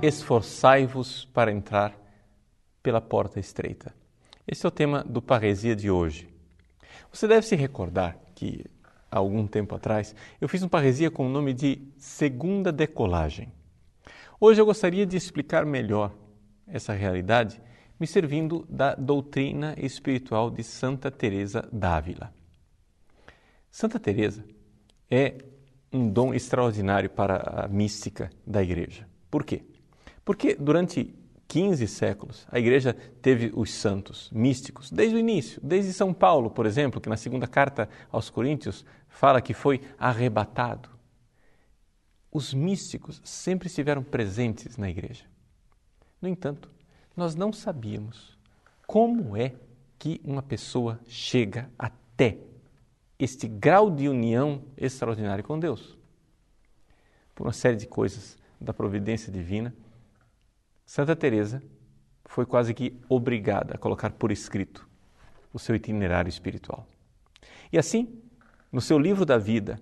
Esforçai-vos para entrar pela porta estreita. Esse é o tema do Paresia de hoje. Você deve se recordar que, há algum tempo atrás, eu fiz um Paresia com o nome de Segunda Decolagem. Hoje eu gostaria de explicar melhor essa realidade me servindo da doutrina espiritual de Santa Teresa d'Ávila. Santa Teresa é um dom extraordinário para a mística da igreja. Por quê? Porque durante 15 séculos a igreja teve os santos místicos desde o início, desde São Paulo, por exemplo, que na segunda carta aos Coríntios fala que foi arrebatado. Os místicos sempre estiveram presentes na igreja. No entanto, nós não sabíamos como é que uma pessoa chega até este grau de união extraordinário com Deus. Por uma série de coisas da providência divina, Santa Teresa foi quase que obrigada a colocar por escrito o seu itinerário espiritual. E assim, no seu livro da vida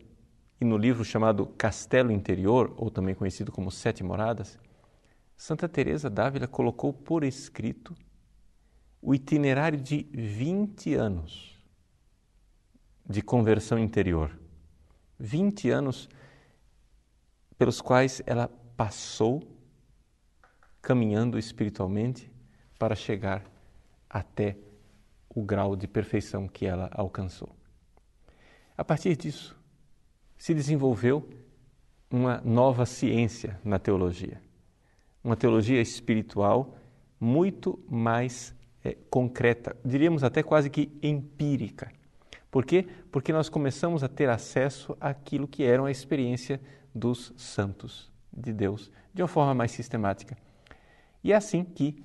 e no livro chamado Castelo Interior, ou também conhecido como Sete Moradas, Santa Teresa d'Ávila colocou por escrito o itinerário de 20 anos de conversão interior. 20 anos pelos quais ela passou caminhando espiritualmente para chegar até o grau de perfeição que ela alcançou. A partir disso, se desenvolveu uma nova ciência na teologia, uma teologia espiritual muito mais é, concreta, diríamos até quase que empírica. Por quê? Porque nós começamos a ter acesso àquilo que era a experiência dos santos de Deus de uma forma mais sistemática. E é assim que,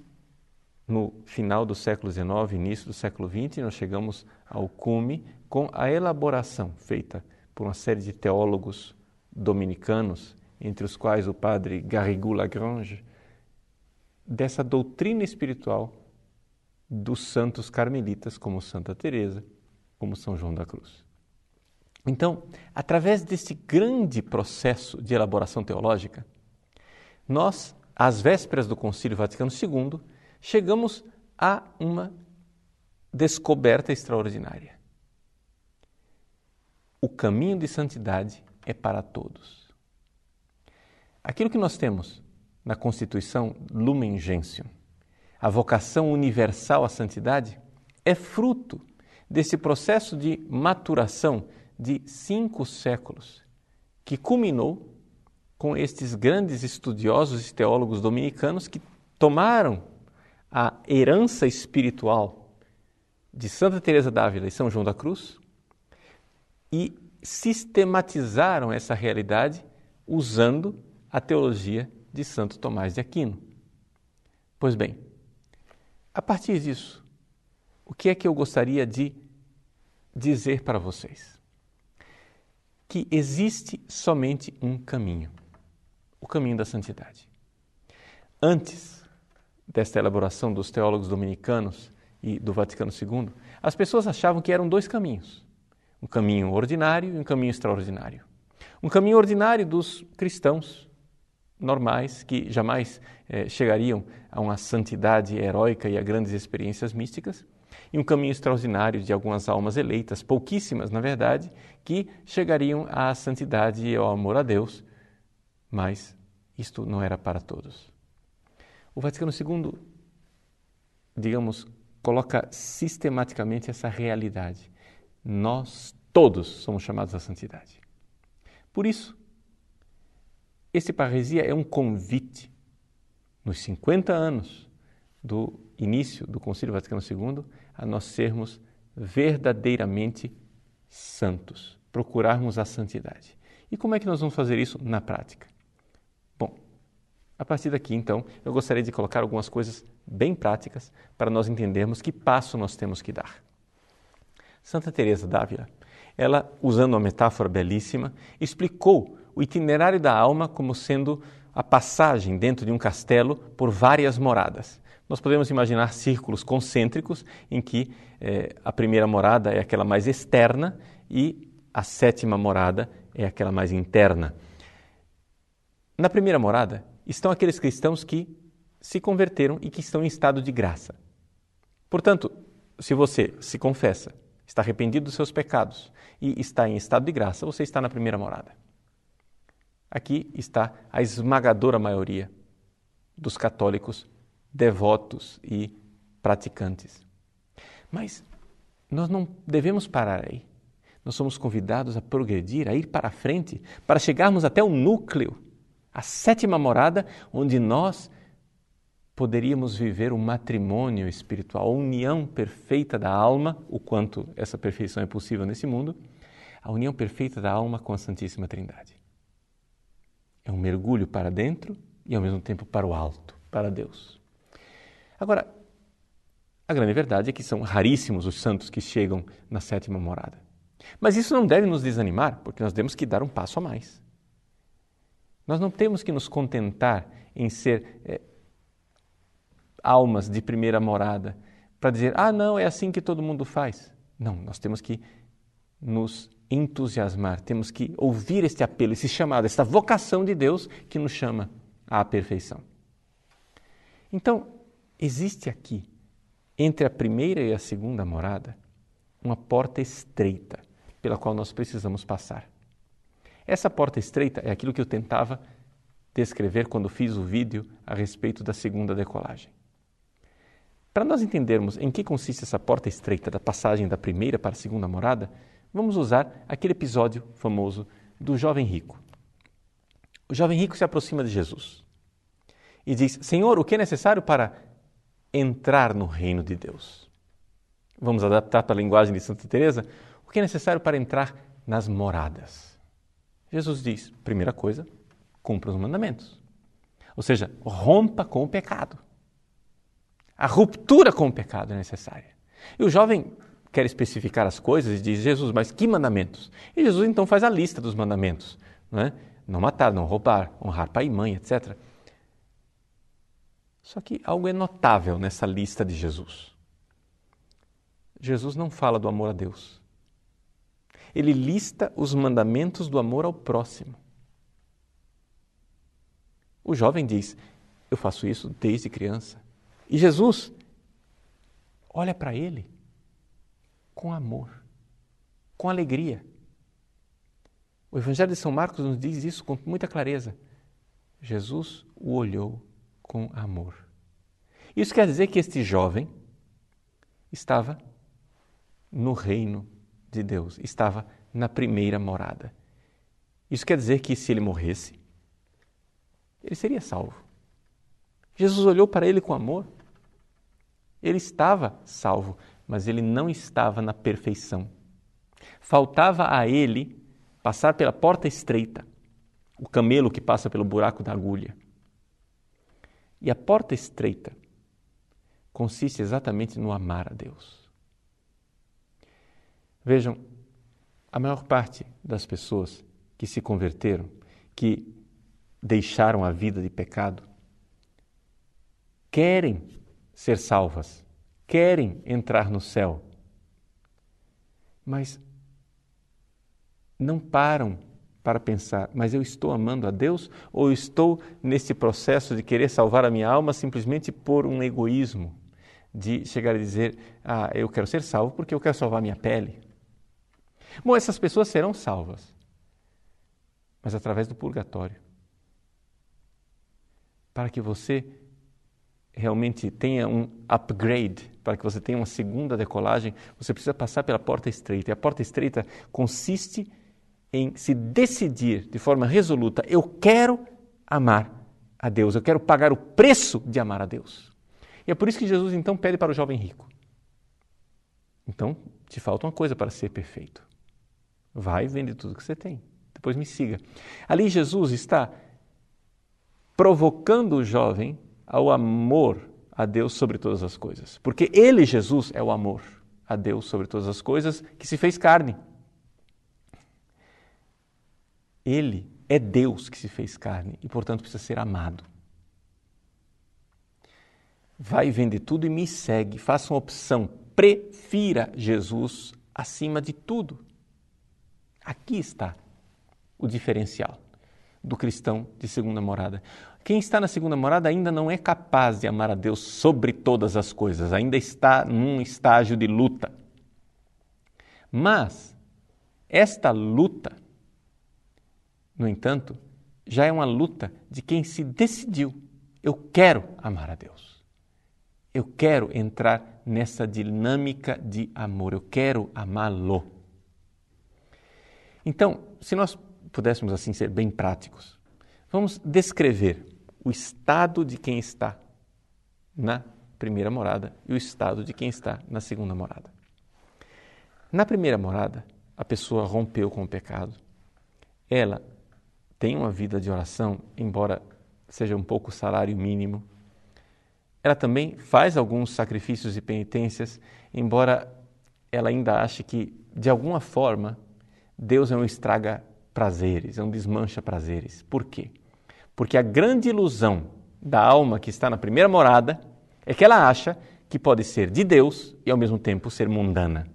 no final do século XIX, início do século XX, nós chegamos ao cume com a elaboração feita por uma série de teólogos dominicanos, entre os quais o padre Garrigou Lagrange, dessa doutrina espiritual dos santos carmelitas, como Santa Teresa, como São João da Cruz. Então, através desse grande processo de elaboração teológica, nós às vésperas do Concílio Vaticano II, chegamos a uma descoberta extraordinária. O caminho de santidade é para todos. Aquilo que nós temos na Constituição Lumen Gentium, a vocação universal à santidade, é fruto desse processo de maturação de cinco séculos, que culminou com estes grandes estudiosos e teólogos dominicanos que tomaram a herança espiritual de Santa Teresa d'Ávila e São João da Cruz e sistematizaram essa realidade usando a teologia de Santo Tomás de Aquino. Pois bem, a partir disso, o que é que eu gostaria de dizer para vocês? Que existe somente um caminho o caminho da santidade. Antes desta elaboração dos teólogos dominicanos e do Vaticano II, as pessoas achavam que eram dois caminhos: um caminho ordinário e um caminho extraordinário. Um caminho ordinário dos cristãos normais que jamais eh, chegariam a uma santidade heróica e a grandes experiências místicas, e um caminho extraordinário de algumas almas eleitas, pouquíssimas na verdade, que chegariam à santidade e ao amor a Deus mas isto não era para todos. O Vaticano II, digamos, coloca sistematicamente essa realidade. Nós todos somos chamados à santidade. Por isso, esse paresia é um convite, nos 50 anos do início do Concílio Vaticano II, a nós sermos verdadeiramente santos, procurarmos a santidade. E como é que nós vamos fazer isso na prática? A partir daqui, então, eu gostaria de colocar algumas coisas bem práticas para nós entendermos que passo nós temos que dar. Santa Teresa d'Ávila, ela, usando uma metáfora belíssima, explicou o itinerário da alma como sendo a passagem dentro de um castelo por várias moradas. Nós podemos imaginar círculos concêntricos em que eh, a primeira morada é aquela mais externa e a sétima morada é aquela mais interna. Na primeira morada estão aqueles cristãos que se converteram e que estão em estado de graça. Portanto, se você se confessa, está arrependido dos seus pecados e está em estado de graça, você está na primeira morada. Aqui está a esmagadora maioria dos católicos devotos e praticantes. Mas nós não devemos parar aí. Nós somos convidados a progredir, a ir para a frente, para chegarmos até o núcleo, a sétima morada, onde nós poderíamos viver o matrimônio espiritual, a união perfeita da alma, o quanto essa perfeição é possível nesse mundo, a união perfeita da alma com a Santíssima Trindade. É um mergulho para dentro e ao mesmo tempo para o alto, para Deus. Agora, a grande verdade é que são raríssimos os santos que chegam na sétima morada. Mas isso não deve nos desanimar, porque nós temos que dar um passo a mais. Nós não temos que nos contentar em ser é, almas de primeira morada para dizer, ah, não, é assim que todo mundo faz. Não, nós temos que nos entusiasmar, temos que ouvir este apelo, esse chamado, esta vocação de Deus que nos chama à perfeição. Então, existe aqui, entre a primeira e a segunda morada, uma porta estreita pela qual nós precisamos passar. Essa porta estreita é aquilo que eu tentava descrever quando fiz o vídeo a respeito da segunda decolagem. Para nós entendermos em que consiste essa porta estreita da passagem da primeira para a segunda morada, Vamos usar aquele episódio famoso do jovem rico. O jovem rico se aproxima de Jesus e diz: Senhor, o que é necessário para entrar no reino de Deus? Vamos adaptar para a linguagem de Santa Teresa. O que é necessário para entrar nas moradas? Jesus diz: primeira coisa, cumpra os mandamentos. Ou seja, rompa com o pecado. A ruptura com o pecado é necessária. E o jovem quer especificar as coisas e diz: Jesus, mas que mandamentos? E Jesus então faz a lista dos mandamentos: não, é? não matar, não roubar, honrar pai e mãe, etc. Só que algo é notável nessa lista de Jesus. Jesus não fala do amor a Deus. Ele lista os mandamentos do amor ao próximo. O jovem diz: Eu faço isso desde criança. E Jesus olha para ele com amor, com alegria. O Evangelho de São Marcos nos diz isso com muita clareza. Jesus o olhou com amor. Isso quer dizer que este jovem estava no reino de Deus, estava na primeira morada. Isso quer dizer que se ele morresse, ele seria salvo. Jesus olhou para ele com amor. Ele estava salvo mas ele não estava na perfeição. Faltava a ele passar pela porta estreita, o camelo que passa pelo buraco da agulha. E a porta estreita consiste exatamente no amar a Deus. Vejam, a maior parte das pessoas que se converteram, que deixaram a vida de pecado, querem ser salvas, querem entrar no céu, mas não param para pensar, mas eu estou amando a Deus ou estou nesse processo de querer salvar a minha alma simplesmente por um egoísmo, de chegar a dizer, ah, eu quero ser salvo porque eu quero salvar a minha pele. Bom, essas pessoas serão salvas, mas através do purgatório. Para que você realmente tenha um upgrade, para que você tenha uma segunda decolagem, você precisa passar pela porta estreita. E a porta estreita consiste em se decidir de forma resoluta: eu quero amar a Deus, eu quero pagar o preço de amar a Deus. E é por isso que Jesus então pede para o jovem rico: então te falta uma coisa para ser perfeito. Vai, vende tudo que você tem, depois me siga. Ali Jesus está provocando o jovem ao amor a Deus sobre todas as coisas. Porque Ele, Jesus, é o amor a Deus sobre todas as coisas que se fez carne. Ele é Deus que se fez carne e, portanto, precisa ser amado. Vai vender tudo e me segue. Faça uma opção. Prefira Jesus acima de tudo. Aqui está o diferencial do cristão de segunda morada. Quem está na segunda morada ainda não é capaz de amar a Deus sobre todas as coisas, ainda está num estágio de luta. Mas esta luta, no entanto, já é uma luta de quem se decidiu: eu quero amar a Deus. Eu quero entrar nessa dinâmica de amor, eu quero amá-lo. Então, se nós pudéssemos assim ser bem práticos, vamos descrever o estado de quem está na primeira morada e o estado de quem está na segunda morada. Na primeira morada, a pessoa rompeu com o pecado. Ela tem uma vida de oração, embora seja um pouco salário mínimo. Ela também faz alguns sacrifícios e penitências, embora ela ainda ache que, de alguma forma, Deus é um estraga prazeres, é um desmancha prazeres. Por quê? Porque a grande ilusão da alma que está na primeira morada é que ela acha que pode ser de Deus e ao mesmo tempo ser mundana.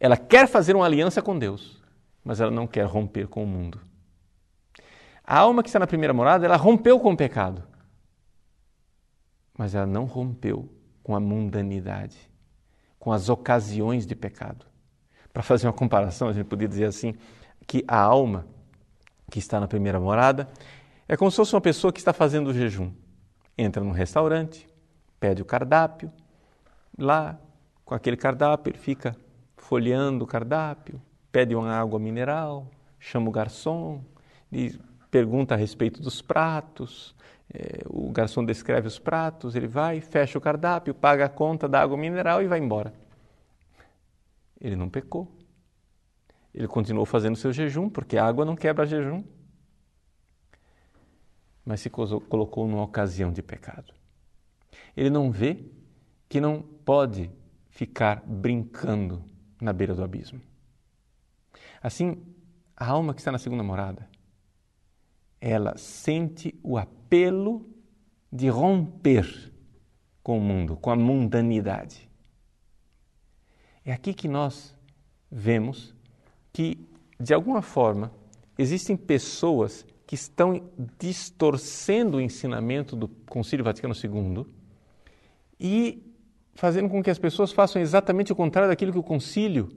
Ela quer fazer uma aliança com Deus, mas ela não quer romper com o mundo. A alma que está na primeira morada, ela rompeu com o pecado, mas ela não rompeu com a mundanidade, com as ocasiões de pecado. Para fazer uma comparação, a gente podia dizer assim, que a alma que está na primeira morada é como se fosse uma pessoa que está fazendo o jejum. Entra num restaurante, pede o cardápio, lá, com aquele cardápio, ele fica folheando o cardápio, pede uma água mineral, chama o garçom, pergunta a respeito dos pratos, é, o garçom descreve os pratos, ele vai, fecha o cardápio, paga a conta da água mineral e vai embora. Ele não pecou. Ele continuou fazendo seu jejum, porque a água não quebra jejum. Mas se colocou numa ocasião de pecado. Ele não vê que não pode ficar brincando na beira do abismo. Assim, a alma que está na segunda morada, ela sente o apelo de romper com o mundo, com a mundanidade. É aqui que nós vemos que, de alguma forma, existem pessoas que estão distorcendo o ensinamento do Concílio Vaticano II e fazendo com que as pessoas façam exatamente o contrário daquilo que o concílio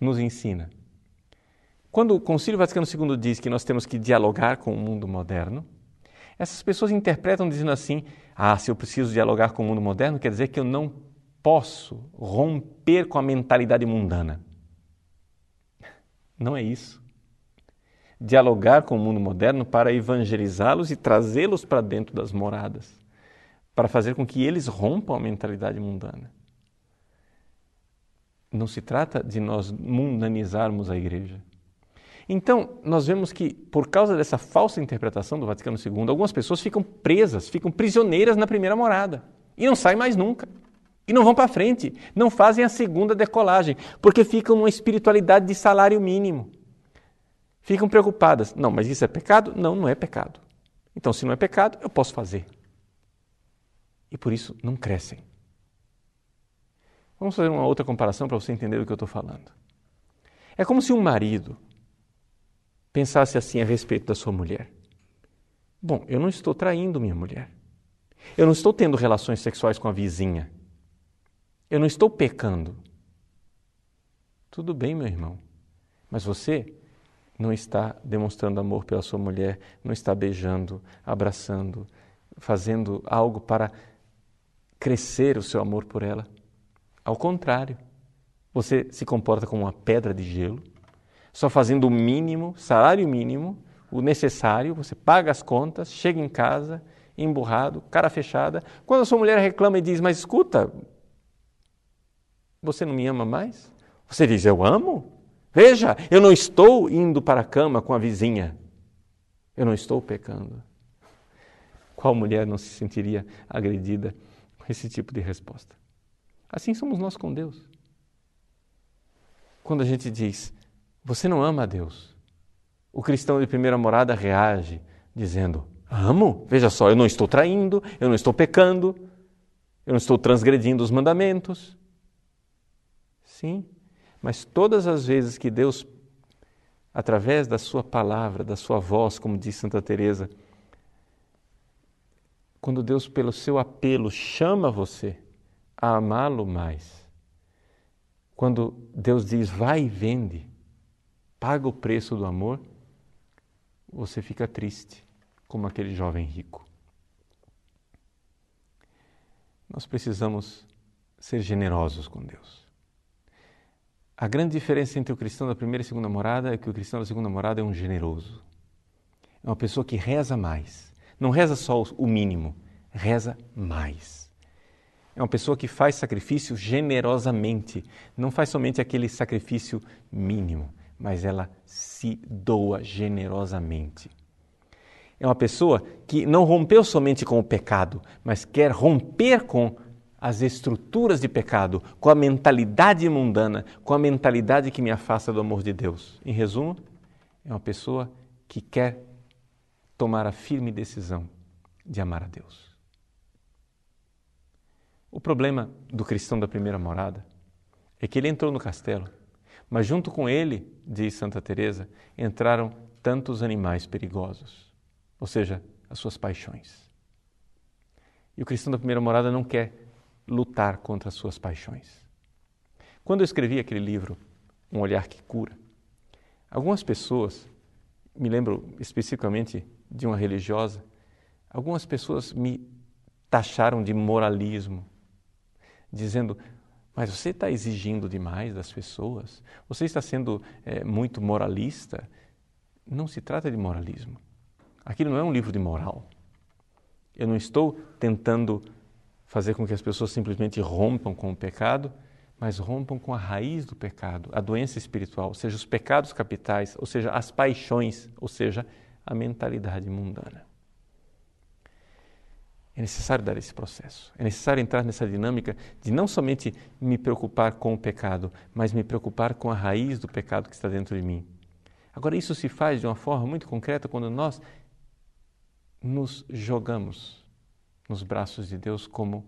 nos ensina. Quando o Concílio Vaticano II diz que nós temos que dialogar com o mundo moderno, essas pessoas interpretam dizendo assim: ah, se eu preciso dialogar com o mundo moderno, quer dizer que eu não posso romper com a mentalidade mundana. Não é isso. Dialogar com o mundo moderno para evangelizá-los e trazê-los para dentro das moradas para fazer com que eles rompam a mentalidade mundana. Não se trata de nós mundanizarmos a igreja. Então, nós vemos que, por causa dessa falsa interpretação do Vaticano II, algumas pessoas ficam presas, ficam prisioneiras na primeira morada e não saem mais nunca. E não vão para frente, não fazem a segunda decolagem, porque ficam numa espiritualidade de salário mínimo. Ficam preocupadas. Não, mas isso é pecado? Não, não é pecado. Então, se não é pecado, eu posso fazer e por isso não crescem. Vamos fazer uma outra comparação para você entender do que eu estou falando. É como se um marido pensasse assim a respeito da sua mulher: Bom, eu não estou traindo minha mulher. Eu não estou tendo relações sexuais com a vizinha. Eu não estou pecando. Tudo bem, meu irmão, mas você não está demonstrando amor pela sua mulher, não está beijando, abraçando, fazendo algo para crescer o seu amor por ela. Ao contrário, você se comporta como uma pedra de gelo, só fazendo o mínimo, salário mínimo, o necessário, você paga as contas, chega em casa, emburrado, cara fechada. Quando a sua mulher reclama e diz: Mas escuta, você não me ama mais? Você diz: Eu amo? Veja, eu não estou indo para a cama com a vizinha. Eu não estou pecando. Qual mulher não se sentiria agredida esse tipo de resposta. Assim somos nós com Deus. Quando a gente diz, você não ama a Deus. O cristão de primeira morada reage dizendo: Amo, veja só, eu não estou traindo, eu não estou pecando, eu não estou transgredindo os mandamentos. Sim, mas todas as vezes que Deus, através da sua palavra, da sua voz, como diz Santa Teresa, quando Deus pelo seu apelo chama você a amá-lo mais, quando Deus diz vai e vende, paga o preço do amor, você fica triste, como aquele jovem rico. Nós precisamos ser generosos com Deus. A grande diferença entre o cristão da primeira e segunda morada é que o cristão da segunda morada é um generoso. É uma pessoa que reza mais. Não reza só o mínimo, reza mais. É uma pessoa que faz sacrifício generosamente, não faz somente aquele sacrifício mínimo mas ela se doa generosamente. É uma pessoa que não rompeu somente com o pecado, mas quer romper com as estruturas de pecado, com a mentalidade mundana, com a mentalidade que me afasta do amor de Deus. Em resumo, é uma pessoa que quer tomar a firme decisão de amar a Deus. O problema do cristão da primeira morada é que ele entrou no castelo mas junto com ele, diz Santa Teresa, entraram tantos animais perigosos, ou seja, as suas paixões. E o cristão da primeira morada não quer lutar contra as suas paixões. Quando eu escrevi aquele livro, Um Olhar que Cura, algumas pessoas, me lembro especificamente de uma religiosa, algumas pessoas me taxaram de moralismo, dizendo: mas você está exigindo demais das pessoas? Você está sendo é, muito moralista? Não se trata de moralismo. Aquilo não é um livro de moral. Eu não estou tentando fazer com que as pessoas simplesmente rompam com o pecado, mas rompam com a raiz do pecado, a doença espiritual, ou seja, os pecados capitais, ou seja, as paixões, ou seja, a mentalidade mundana. É necessário dar esse processo. É necessário entrar nessa dinâmica de não somente me preocupar com o pecado, mas me preocupar com a raiz do pecado que está dentro de mim. Agora, isso se faz de uma forma muito concreta quando nós nos jogamos nos braços de Deus como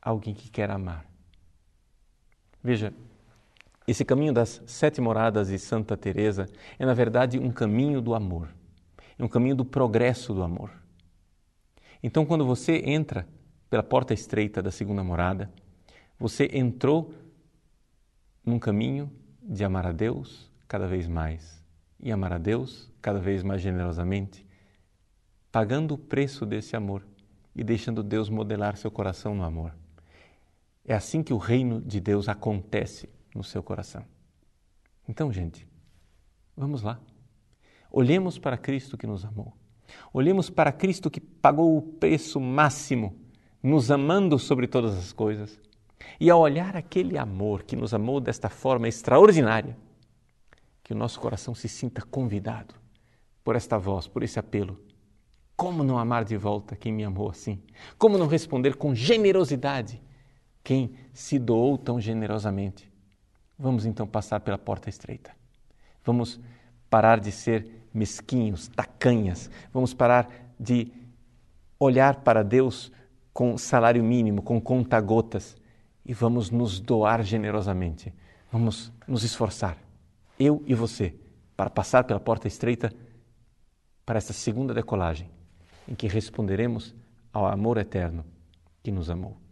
alguém que quer amar. Veja, esse caminho das sete moradas de Santa Teresa é na verdade um caminho do amor. É um caminho do progresso do amor. Então, quando você entra pela porta estreita da segunda morada, você entrou num caminho de amar a Deus cada vez mais e amar a Deus cada vez mais generosamente, pagando o preço desse amor e deixando Deus modelar seu coração no amor. É assim que o reino de Deus acontece no seu coração. Então, gente, vamos lá. Olhemos para Cristo que nos amou. Olhemos para Cristo que pagou o preço máximo, nos amando sobre todas as coisas. E ao olhar aquele amor que nos amou desta forma extraordinária, que o nosso coração se sinta convidado por esta voz, por esse apelo. Como não amar de volta quem me amou assim? Como não responder com generosidade quem se doou tão generosamente? Vamos então passar pela porta estreita. Vamos parar de ser mesquinhos, tacanhas. Vamos parar de olhar para Deus com salário mínimo, com conta-gotas e vamos nos doar generosamente. Vamos nos esforçar, eu e você, para passar pela porta estreita para esta segunda decolagem, em que responderemos ao amor eterno que nos amou.